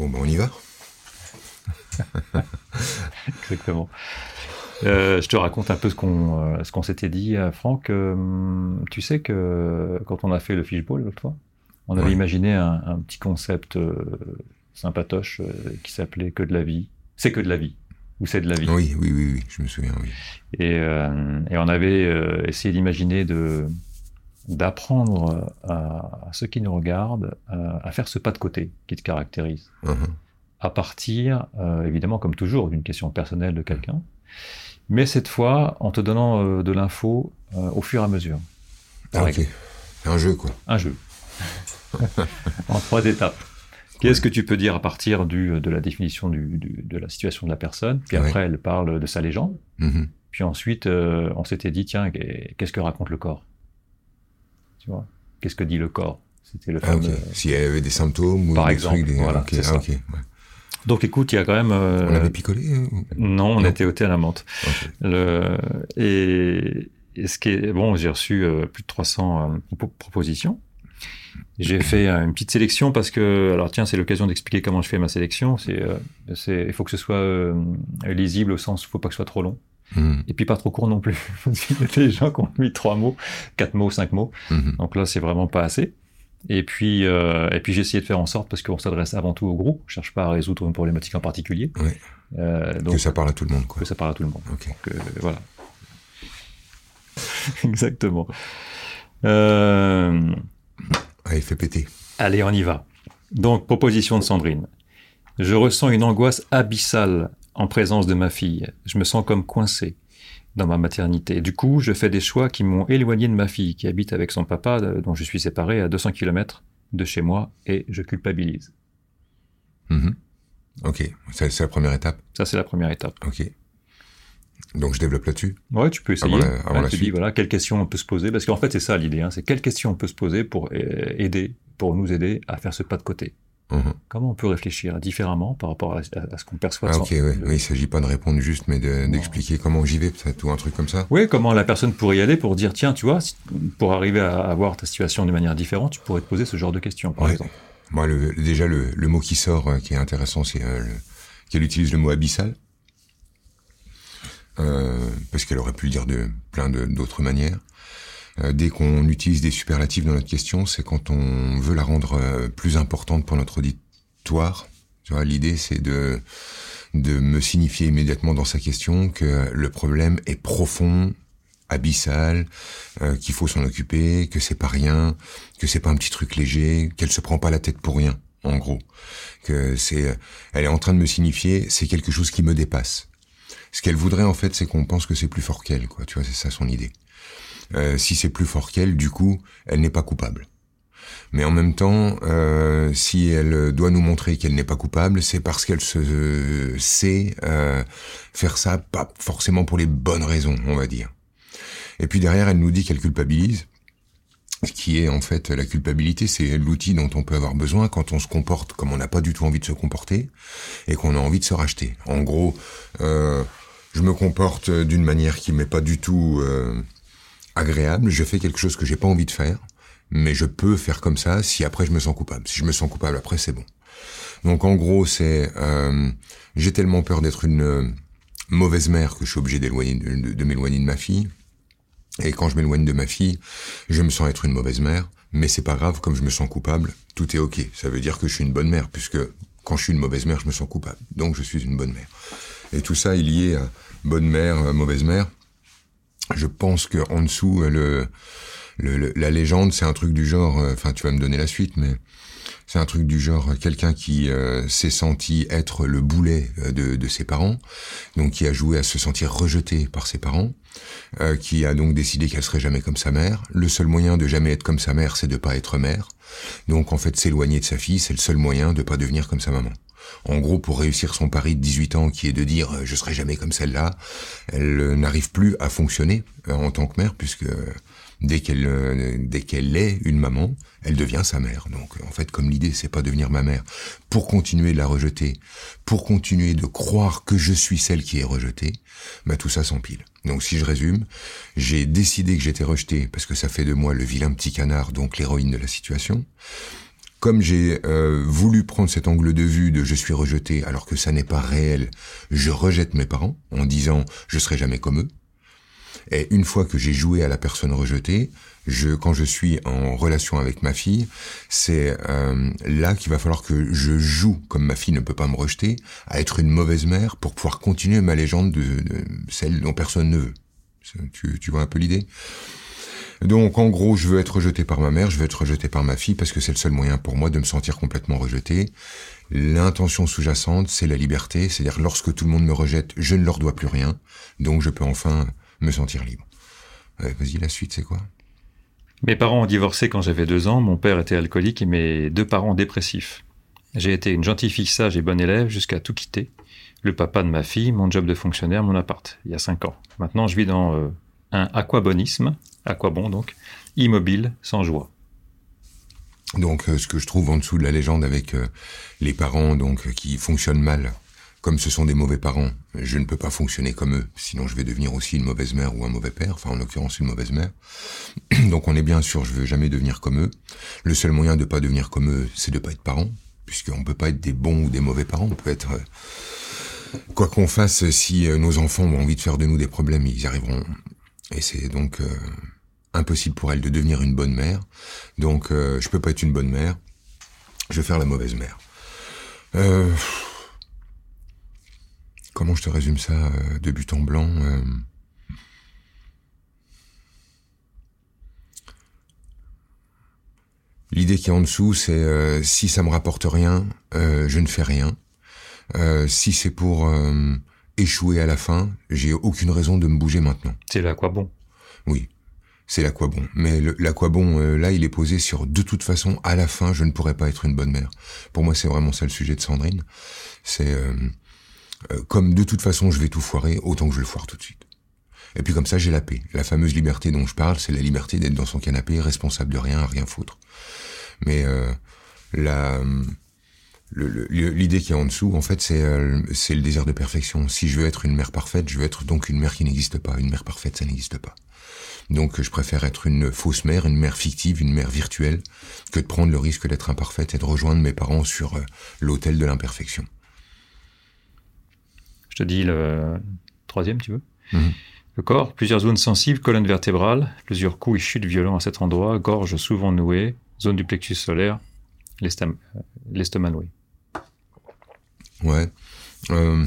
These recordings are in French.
Bon, ben on y va. Exactement. Euh, je te raconte un peu ce qu'on euh, s'était dit, euh, Franck. tu sais que quand on a fait le fishbowl l'autre fois, on avait imaginé un, petit concept sympatoche qui s'appelait que de la vie. C'est que de la vie. Ou c'est de la vie. Oui, oui, oui, oui, je me souviens, oui. Et, et on avait essayé d'imaginer de d'apprendre à, ceux qui nous regardent à faire ce pas de côté qui te caractérise. Uh-huh. À partir, évidemment, comme toujours, d'une question personnelle de quelqu'un mais cette fois en te donnant euh, de l'info euh, au fur et à mesure. Ah, ok. Un jeu, quoi. Un jeu. en trois étapes. Qu'est-ce que tu peux dire à partir du, de la définition du, de la situation de la personne Puis après, elle parle de sa légende. Mm-hmm. Puis ensuite, euh, on s'était dit, tiens, qu'est-ce que raconte le corps? Tu vois Qu'est-ce que dit le corps? C'était le ah, fameux... S'il y avait des symptômes ou Par exemple, voilà, c'est ah, ça. Donc écoute, il y a quand même. Euh, on avait picolé euh, Non, on était au thé à la menthe. Le... Et... ce qui est bon, j'ai reçu euh, plus de 300 propositions. J'ai fait une petite sélection parce que, alors tiens, c'est l'occasion d'expliquer comment je fais ma sélection. C'est, c'est, il faut que ce soit lisible au sens, il faut pas que ce soit trop long. Hmm. Et puis pas trop court non plus. il y a des gens qui ont mis trois mots, quatre mots, cinq mots. Hmm. Donc là, c'est vraiment pas assez. Et puis, euh, et puis j'ai essayé de faire en sorte, parce qu'on s'adresse avant tout au groupe, je cherche pas à résoudre une problématique en particulier. Euh, donc, que ça parle à tout le monde, quoi. Que ça parle à tout le monde. Donc, euh, voilà. Exactement. Euh... Allez, fais péter. Allez, on y va. Donc, proposition de Sandrine. Je ressens une angoisse abyssale en présence de ma fille. Je me sens comme coincé dans ma maternité. Du coup, je fais des choix qui m'ont éloigné de ma fille, qui habite avec son papa, euh, dont je suis séparé à 200 km de chez moi, et je culpabilise. Mhm. Ok, c'est la première étape. Ça, c'est la première étape. Ok. Donc je développe là-dessus? Ouais, tu peux essayer. Avant tu dis voilà, quelles questions on peut se poser, parce qu'en fait c'est ça l'idée, hein, c'est quelles questions on peut se poser pour euh, aider, pour nous aider à faire ce pas de côté? Mhm. Comment on peut réfléchir différemment par rapport à, ce qu'on perçoit ah, Ok, ouais. il s'agit pas de répondre juste, mais d'expliquer comment j'y vais, peut-être, ou un truc comme ça. Oui, comment la personne pourrait y aller pour dire, tiens, tu vois, pour arriver à, voir ta situation de manière différente, tu pourrais te poser ce genre de questions, par exemple. Moi, le, déjà, le, mot qui sort, euh, qui est intéressant, c'est euh, qu'elle utilise le mot abyssal. Euh, parce qu'elle aurait pu le dire de plein d'autres manières. Euh, dès qu'on utilise des superlatifs dans notre question, c'est quand on veut la rendre euh, plus importante pour notre auditoire. Tu vois, l'idée c'est de de me signifier immédiatement dans sa question que le problème est profond, abyssal, euh, qu'il faut s'en occuper, que c'est pas rien, que c'est pas un petit truc léger, qu'elle se prend pas la tête pour rien, en gros. Que c'est, elle est en train de me signifier, c'est quelque chose qui me dépasse. Ce qu'elle voudrait en fait, c'est qu'on pense que c'est plus fort qu'elle, quoi. Tu vois, c'est ça son idée. Euh, si c'est plus fort qu'elle, du coup, elle n'est pas coupable. Mais en même temps, euh, si elle doit nous montrer qu'elle n'est pas coupable, c'est parce qu'elle se sait euh, faire ça, pas forcément pour les bonnes raisons, on va dire. Et puis derrière, elle nous dit qu'elle culpabilise. Ce qui est en fait la culpabilité, c'est l'outil dont on peut avoir besoin quand on se comporte comme on n'a pas du tout envie de se comporter et qu'on a envie de se racheter. En gros, euh, je me comporte d'une manière qui m'est pas du tout euh, agréable, je fais quelque chose que j'ai pas envie de faire, mais je peux faire comme ça si après je me sens coupable. Si je me sens coupable après, c'est bon. Donc en gros, c'est euh, j'ai tellement peur d'être une euh, mauvaise mère que je suis obligé d'éloigner de, m'éloigner de ma fille. Et quand je m'éloigne de ma fille, je me sens être une mauvaise mère, mais c'est pas grave, comme je me sens coupable, tout est ok. Ça veut dire que je suis une bonne mère, puisque quand je suis une mauvaise mère, je me sens coupable. Donc je suis une bonne mère. Et tout ça est lié à bonne mère, mauvaise mère je pense que en dessous, euh, le, la légende, c'est un truc du genre. Euh, enfin, tu vas me donner la suite, mais c'est un truc du genre quelqu'un qui euh, s'est senti être le boulet de, de, ses parents, donc qui a joué à se sentir rejeté par ses parents, qui a donc décidé qu'elle serait jamais comme sa mère. Le seul moyen de jamais être comme sa mère, c'est de pas être mère. Donc en fait, s'éloigner de sa fille, c'est le seul moyen de pas devenir comme sa maman. En gros, pour réussir son pari de 18 ans, qui est de dire euh, je serai jamais comme celle-là, elle euh, n'arrive plus à fonctionner euh, en tant que mère, puisque dès qu'elle dès qu'elle est une maman, elle devient sa mère. Donc en fait, comme l'idée c'est pas devenir ma mère pour continuer de la rejeter, pour continuer de croire que je suis celle qui est rejetée, bah tout ça s'empile. Donc si je résume, j'ai décidé que j'étais rejetée parce que ça fait de moi le vilain petit canard, donc l'héroïne de la situation. Comme j'ai euh, voulu prendre cet angle de vue de je suis rejeté alors que ça n'est pas réel, je rejette mes parents en disant je serai jamais comme eux. Et une fois que j'ai joué à la personne rejetée, je, quand je suis en relation avec ma fille, c'est euh, là qu'il va falloir que je joue, comme ma fille ne peut pas me rejeter, à être une mauvaise mère pour pouvoir continuer ma légende de, celle dont personne ne veut. Tu vois un peu l'idée? Donc en gros, je veux être rejeté par ma mère, je veux être rejeté par ma fille parce que c'est le seul moyen pour moi de me sentir complètement rejeté. L'intention sous-jacente, c'est la liberté, c'est-à-dire lorsque tout le monde me rejette, je ne leur dois plus rien, donc je peux enfin me sentir libre. Vas-y, la suite, c'est quoi? Mes parents ont divorcé quand j'avais deux ans, mon père était alcoolique et mes deux parents dépressifs. J'ai été une gentille fille sage et bonne élève jusqu'à tout quitter. Le papa de ma fille, mon job de fonctionnaire, mon appart, il y a cinq ans. Maintenant, je vis dans euh, un aquabonisme, aquabon donc, immobile, sans joie. Donc, euh, ce que je trouve en dessous de la légende avec euh, les parents donc qui fonctionnent mal, comme ce sont des mauvais parents, je ne peux pas fonctionner comme eux, sinon je vais devenir aussi une mauvaise mère ou un mauvais père, enfin en l'occurrence une mauvaise mère. Donc on est bien sûr, je veux jamais devenir comme eux. Le seul moyen de pas devenir comme eux, c'est de pas être parent, puisqu'on peut pas être des bons ou des mauvais parents, on peut être quoi qu'on fasse, si nos enfants ont envie de faire de nous des problèmes, ils arriveront et c'est donc euh, impossible pour elle de devenir une bonne mère. Donc euh, je peux pas être une bonne mère. Je vais faire la mauvaise mère. Euh, comment je te résume ça euh, de but en blanc L'idée qui est en dessous, c'est si ça me rapporte rien, je ne fais rien. si c'est pour échouer à la fin, j'ai aucune raison de me bouger maintenant. C'est l'aquabon. Oui, c'est l'aquabon. Mais l'aquabon, euh, là, il est posé sur de toute façon, à la fin, je ne pourrais pas être une bonne mère. Pour moi, c'est vraiment ça le sujet de Sandrine. C'est euh, euh, comme de toute façon, je vais tout foirer, autant que je le foire tout de suite. Et puis comme ça, j'ai la paix. La fameuse liberté dont je parle, c'est la liberté d'être dans son canapé, responsable de rien, à rien foutre. Mais la L'idée qui est en dessous, en fait, euh, c'est le désir de perfection. Si je veux être une mère parfaite, je veux être donc une mère qui n'existe pas. Une mère parfaite, ça n'existe pas. Donc, je préfère être une fausse mère, une mère fictive, une mère virtuelle, que de prendre le risque d'être imparfaite et de rejoindre mes parents sur euh, l'autel de l'imperfection. Je te dis le troisième, tu veux? Mhm. Le corps, plusieurs zones sensibles, colonne vertébrale, plusieurs coups et chutes violents à cet endroit, gorge souvent nouée, zone du plexus solaire, l'estomac noué. Ouais. Euh,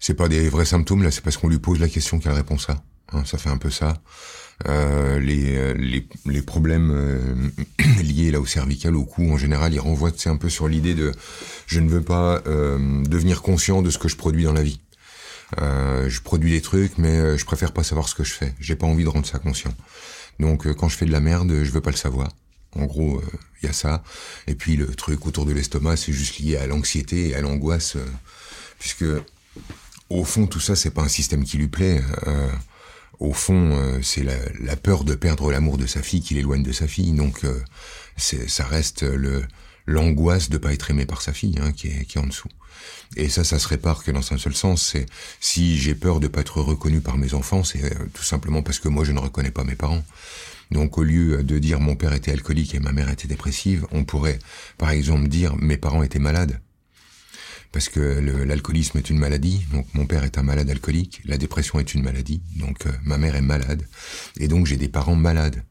c'est pas des vrais symptômes là, c'est parce qu'on lui pose la question qu'elle répond ça. Hein, ça fait un peu ça. Euh, les, les, les, problèmes euh, liés là au cervical, au cou, en général, ils renvoient c'est un peu sur l'idée de je ne veux pas euh, devenir conscient de ce que je produis dans la vie. Euh, je produis des trucs, mais je préfère pas savoir ce que je fais. J'ai pas envie de rendre ça conscient. Donc quand je fais de la merde, je veux pas le savoir. En gros, il y a ça. Et puis le truc autour de l'estomac, c'est juste lié à l'anxiété et à l'angoisse, euh, puisque au fond, tout ça, c'est pas un système qui lui plaît. Euh, au fond, euh, c'est la, peur de perdre l'amour de sa fille qui l'éloigne de sa fille. Donc, ça reste l'angoisse de pas être aimé par sa fille hein, qui, est, en dessous. Et ça, ça se répare que dans un seul sens. Si j'ai peur de pas être reconnu par mes enfants, c'est tout simplement parce que moi je ne reconnais pas mes parents. Donc au lieu de dire mon père était alcoolique et ma mère était dépressive, on pourrait par exemple dire mes parents étaient malades. Parce que l'alcoolisme est une maladie, donc mon père est un malade alcoolique, la dépression est une maladie, donc euh, ma mère est malade, et donc j'ai des parents malades,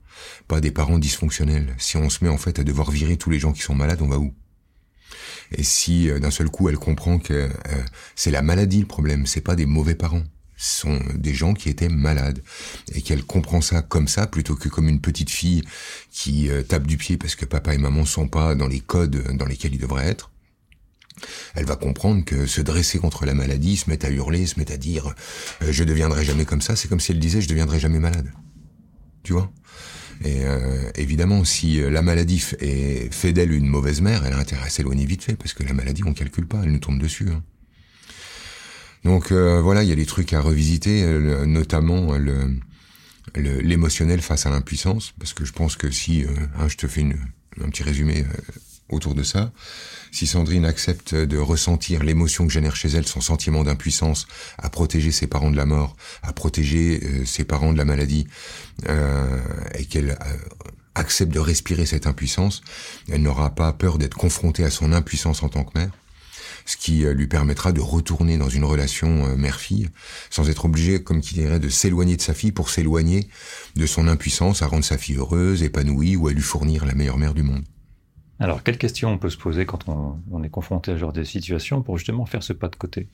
pas des parents dysfonctionnels. Si on se met en fait à devoir virer tous les gens qui sont malades, on va où? Et si euh, d'un seul coup elle comprend que euh, c'est la maladie le problème, c'est pas des mauvais parents, sont des gens qui étaient malades et qu'elle comprend ça comme ça plutôt que comme une petite fille qui euh, tape du pied parce que papa et maman sont pas dans les codes dans lesquels ils devraient être. Elle va comprendre que se dresser contre la maladie, se mettre à hurler, se mettre à dire euh, je deviendrai jamais comme ça, c'est comme si elle disait je deviendrai jamais malade. Tu vois? Et euh, évidemment, si la maladie est, fait d'elle une mauvaise mère, elle a intérêt à s'éloigner vite fait parce que la maladie on calcule pas, elle nous tombe dessus. Hein. Donc euh, voilà, il y a des trucs à revisiter, euh, notamment le l'émotionnel face à l'impuissance, parce que je pense que si, euh, hein, je te fais une, un petit résumé autour de ça, si Sandrine accepte de ressentir l'émotion que génère chez elle, son sentiment d'impuissance à protéger ses parents de la mort, à protéger ses parents de la maladie, et qu'elle accepte de respirer cette impuissance, elle n'aura pas peur d'être confrontée à son impuissance en tant que mère, ce qui euh, lui permettra de retourner dans une relation euh, mère-fille, sans être obligé, comme qu'il dirait, de s'éloigner de sa fille pour s'éloigner de son impuissance à rendre sa fille heureuse, épanouie ou à lui fournir la meilleure mère du monde. Alors, quelles questions on peut se poser quand on, est confronté à ce genre de situation pour justement faire ce pas de côté?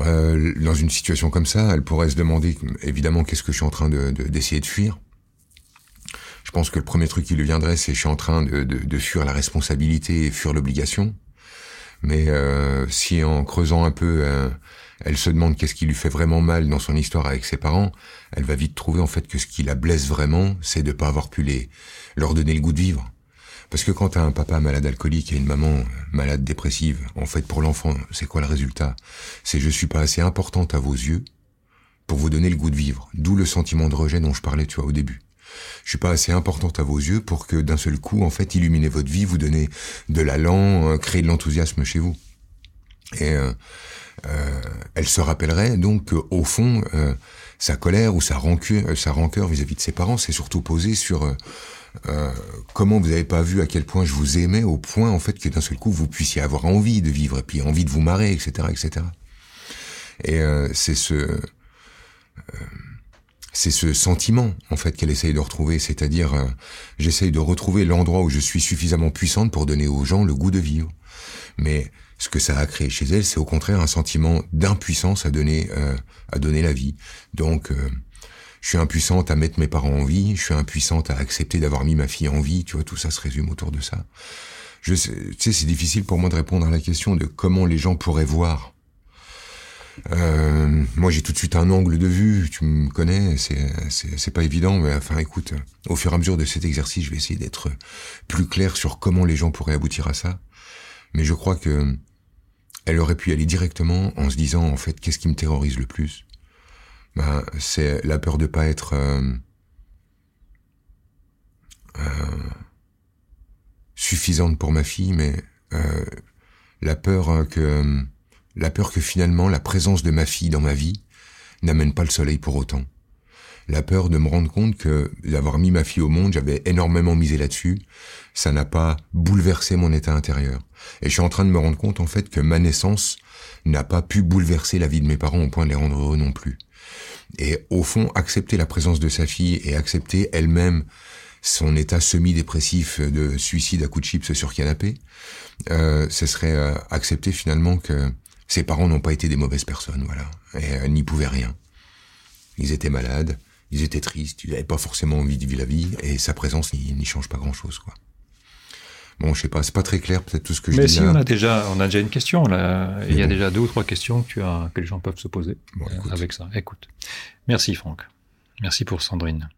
Euh, Dans une situation comme ça, elle pourrait se demander, évidemment, qu'est-ce que je suis en train d'essayer de, de fuir? Je pense que le premier truc qui lui viendrait, c'est je suis en train de, de, de fuir la responsabilité et fuir l'obligation. Mais euh, si en creusant un peu, euh, elle se demande qu'est-ce qui lui fait vraiment mal dans son histoire avec ses parents, elle va vite trouver en fait que ce qui la blesse vraiment, c'est de pas avoir pu les leur donner le goût de vivre. Parce que quand t'as un papa malade alcoolique et une maman malade dépressive, en fait pour l'enfant, c'est quoi le résultat? C'est je suis pas assez importante à vos yeux pour vous donner le goût de vivre. D'où le sentiment de rejet dont je parlais, tu vois, au début je suis pas assez importante à vos yeux pour que d'un seul coup, en fait, illuminer votre vie, vous donner de l'allant, euh, créer de l'enthousiasme chez vous. Et euh, euh, elle se rappellerait donc qu'au fond, sa colère ou sa rancœur, sa rancœur vis-à-vis de ses parents, c'est surtout posé sur comment vous n'avez pas vu à quel point je vous aimais, au point en fait que d'un seul coup vous puissiez avoir envie de vivre et puis envie de vous marrer, etc., etc. Et c'est ce c'est ce sentiment en fait qu'elle essaye de retrouver, c'est-à-dire euh, j'essaye de retrouver l'endroit où je suis suffisamment puissante pour donner aux gens le goût de vivre. Mais ce que ça a créé chez elle, c'est au contraire un sentiment d'impuissance à donner euh, à donner la vie. Donc euh, je suis impuissante à mettre mes parents en vie, je suis impuissante à accepter d'avoir mis ma fille en vie, tu vois, tout ça se résume autour de ça. Je sais, c'est difficile pour moi de répondre à la question de comment les gens pourraient voir euh, moi, j'ai tout de suite un angle de vue. Tu me connais, c'est pas évident, mais enfin, écoute, au fur et à mesure de cet exercice, je vais essayer d'être plus clair sur comment les gens pourraient aboutir à ça. Mais je crois que elle aurait pu y aller directement en se disant en fait, qu'est-ce qui me terrorise le plus? Ben, c'est la peur de pas être euh, euh, suffisante pour ma fille, mais euh, la peur que la peur que finalement la présence de ma fille dans ma vie n'amène pas le soleil pour autant. La peur de me rendre compte que d'avoir mis ma fille au monde, j'avais énormément misé là-dessus, ça n'a pas bouleversé mon état intérieur. Et je suis en train de me rendre compte en fait que ma naissance n'a pas pu bouleverser la vie de mes parents au point de les rendre heureux non plus. Et au fond, accepter la présence de sa fille et accepter elle-même son état semi-dépressif de suicide à coups de chips sur canapé, euh, ce serait euh, accepter finalement que ses parents n'ont pas été des mauvaises personnes, voilà. Et elle n'y pouvait rien. Ils étaient malades, ils étaient tristes, ils n'avaient pas forcément envie de vivre la vie, et sa présence n'y change pas grand-chose, quoi. Bon, je sais pas, c'est pas très clair peut-être tout ce que je dis. Mais si, on a déjà, on a déjà une question là. Il y a déjà deux ou trois questions que, tu as, que les gens peuvent se poser euh, avec ça. Écoute, merci Franck. Merci pour Sandrine.